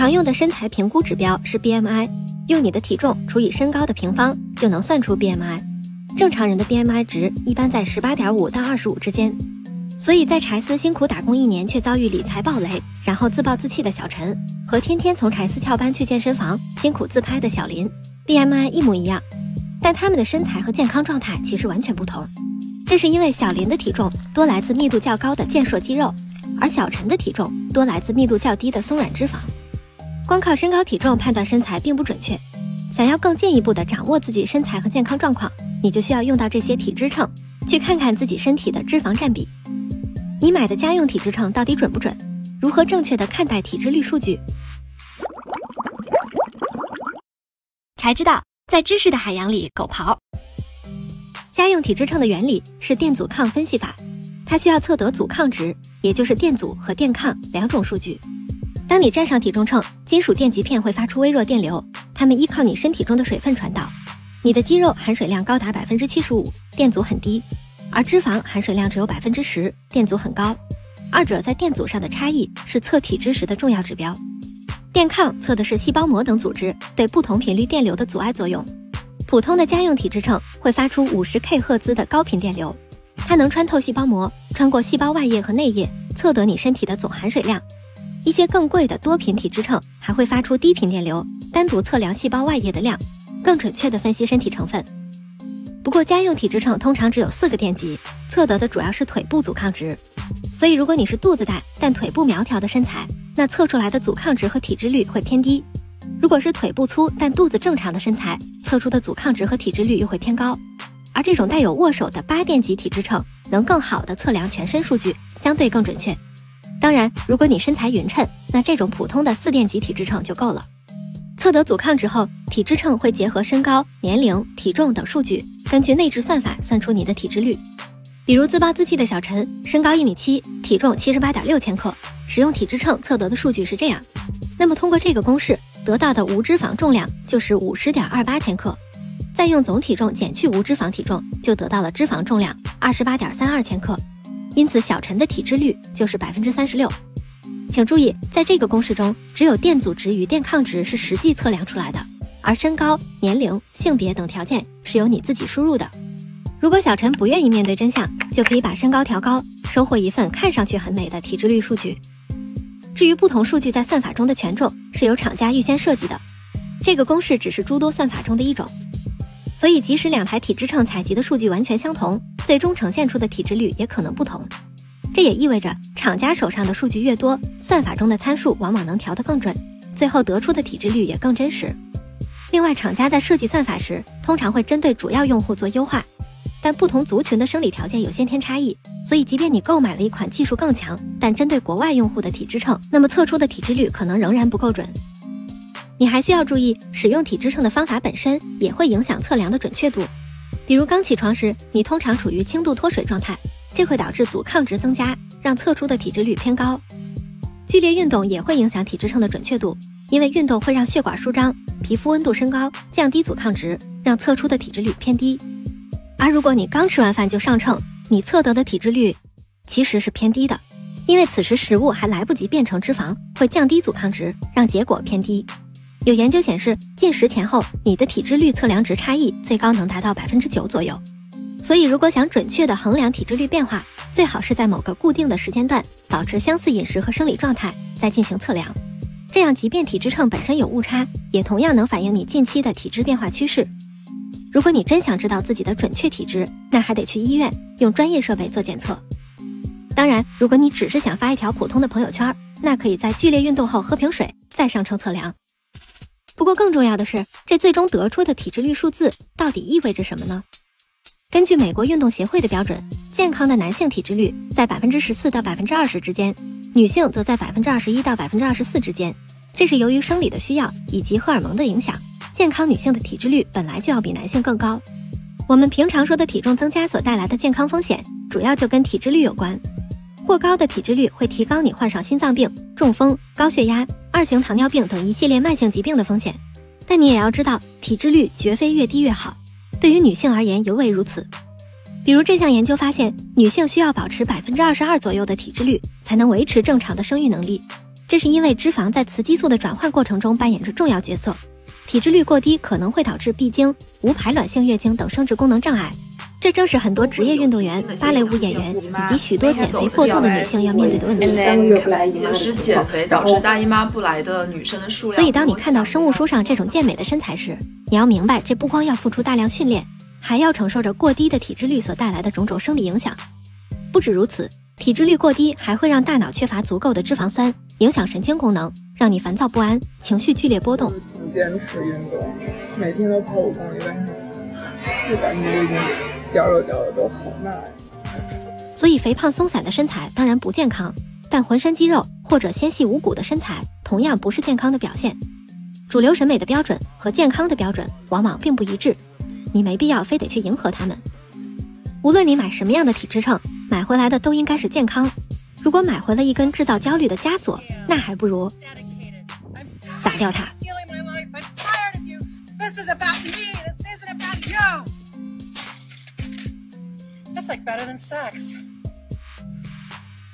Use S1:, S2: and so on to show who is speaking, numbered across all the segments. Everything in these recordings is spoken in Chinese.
S1: 常用的身材评估指标是 BMI，用你的体重除以身高的平方就能算出 BMI。正常人的 BMI 值一般在十八点五到二十五之间。所以在柴斯辛苦打工一年却遭遇理财暴雷，然后自暴自弃的小陈，和天天从柴斯翘班去健身房辛苦自拍的小林，BMI 一模一样，但他们的身材和健康状态其实完全不同。这是因为小林的体重多来自密度较高的健硕肌肉，而小陈的体重多来自密度较低的松软脂肪。光靠身高体重判断身材并不准确，想要更进一步的掌握自己身材和健康状况，你就需要用到这些体脂秤，去看看自己身体的脂肪占比。你买的家用体脂秤到底准不准？如何正确的看待体脂率数据？才知道，在知识的海洋里狗刨。家用体脂秤的原理是电阻抗分析法，它需要测得阻抗值，也就是电阻和电抗两种数据。当你站上体重秤，金属电极片会发出微弱电流，它们依靠你身体中的水分传导。你的肌肉含水量高达百分之七十五，电阻很低。而脂肪含水量只有百分之十，电阻很高。二者在电阻上的差异是测体脂时的重要指标。电抗测的是细胞膜等组织对不同频率电流的阻碍作用。普通的家用体脂秤会发出五十 K 赫兹的高频电流，它能穿透细胞膜，穿过细胞外液和内液，测得你身体的总含水量。一些更贵的多频体脂秤还会发出低频电流，单独测量细胞外液的量，更准确地分析身体成分。不过家用体脂秤通常只有四个电极，测得的主要是腿部阻抗值。所以如果你是肚子大但腿部苗条的身材，那测出来的阻抗值和体脂率会偏低；如果是腿部粗但肚子正常的身材，测出的阻抗值和体脂率又会偏高。而这种带有握手的八电极体脂秤能更好的测量全身数据，相对更准确。当然，如果你身材匀称，那这种普通的四电极体脂秤就够了。测得阻抗值后，体脂秤会结合身高、年龄、体重等数据。根据内置算法算出你的体脂率，比如自暴自弃的小陈，身高一米七，体重七十八点六千克，使用体脂秤测得的数据是这样。那么通过这个公式得到的无脂肪重量就是五十点二八千克，再用总体重减去无脂肪体重，就得到了脂肪重量二十八点三二千克。因此小陈的体脂率就是百分之三十六。请注意，在这个公式中，只有电阻值与电抗值是实际测量出来的。而身高、年龄、性别等条件是由你自己输入的。如果小陈不愿意面对真相，就可以把身高调高，收获一份看上去很美的体脂率数据。至于不同数据在算法中的权重，是由厂家预先设计的。这个公式只是诸多算法中的一种，所以即使两台体脂秤采集的数据完全相同，最终呈现出的体脂率也可能不同。这也意味着，厂家手上的数据越多，算法中的参数往往能调得更准，最后得出的体脂率也更真实。另外，厂家在设计算法时，通常会针对主要用户做优化，但不同族群的生理条件有先天差异，所以即便你购买了一款技术更强，但针对国外用户的体脂秤，那么测出的体脂率可能仍然不够准。你还需要注意，使用体脂秤的方法本身也会影响测量的准确度。比如刚起床时，你通常处于轻度脱水状态，这会导致阻抗值增加，让测出的体脂率偏高。剧烈运动也会影响体脂秤的准确度，因为运动会让血管舒张。皮肤温度升高，降低阻抗值，让测出的体脂率偏低。而如果你刚吃完饭就上秤，你测得的体脂率其实是偏低的，因为此时食物还来不及变成脂肪，会降低阻抗值，让结果偏低。有研究显示，进食前后你的体脂率测量值差异最高能达到百分之九左右。所以，如果想准确的衡量体脂率变化，最好是在某个固定的时间段保持相似饮食和生理状态，再进行测量。这样，即便体脂秤本身有误差，也同样能反映你近期的体质变化趋势。如果你真想知道自己的准确体质，那还得去医院用专业设备做检测。当然，如果你只是想发一条普通的朋友圈，那可以在剧烈运动后喝瓶水再上称测量。不过，更重要的是，这最终得出的体脂率数字到底意味着什么呢？根据美国运动协会的标准，健康的男性体脂率在百分之十四到百分之二十之间。女性则在百分之二十一到百分之二十四之间，这是由于生理的需要以及荷尔蒙的影响。健康女性的体脂率本来就要比男性更高。我们平常说的体重增加所带来的健康风险，主要就跟体脂率有关。过高的体脂率会提高你患上心脏病、中风、高血压、二型糖尿病等一系列慢性疾病的风险。但你也要知道，体脂率绝非越低越好，对于女性而言尤为如此。比如这项研究发现，女性需要保持百分之二十二左右的体脂率，才能维持正常的生育能力。这是因为脂肪在雌激素的转换过程中扮演着重要角色，体脂率过低可能会导致闭经、无排卵性月经等生殖功能障碍。这正是很多职业运动员、芭蕾舞演员以及许多减肥过度的女性要面对的问题。
S2: 减肥导致大姨妈不来的女生的数量。
S1: 所以，当你看到生物书上这种健美的身材时，你要明白，这不光要付出大量训练，还要承受着过低的体脂率所带来的种种生理影响。不止如此，体脂率过低还会让大脑缺乏足够的脂肪酸，影响神经功能，让你烦躁不安，情绪剧烈波动。
S3: 不坚持运动，每天都跑五公里，但是就感觉已经。掉肉掉的都好慢，
S1: 所以肥胖松散的身材当然不健康，但浑身肌肉或者纤细无骨的身材同样不是健康的表现。主流审美的标准和健康的标准往往并不一致，你没必要非得去迎合他们。无论你买什么样的体脂秤，买回来的都应该是健康。如果买回了一根制造焦虑的枷锁，那还不如砸掉它。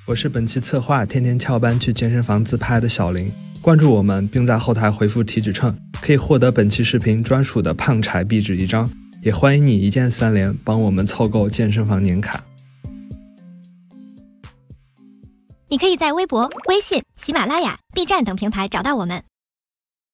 S4: 我是本期策划天天翘班去健身房自拍的小林，关注我们并在后台回复体脂秤，可以获得本期视频专属的胖柴壁纸一张，也欢迎你一键三连帮我们凑够健身房年卡。
S1: 你可以在微博、微信、喜马拉雅、B 站等平台找到我们。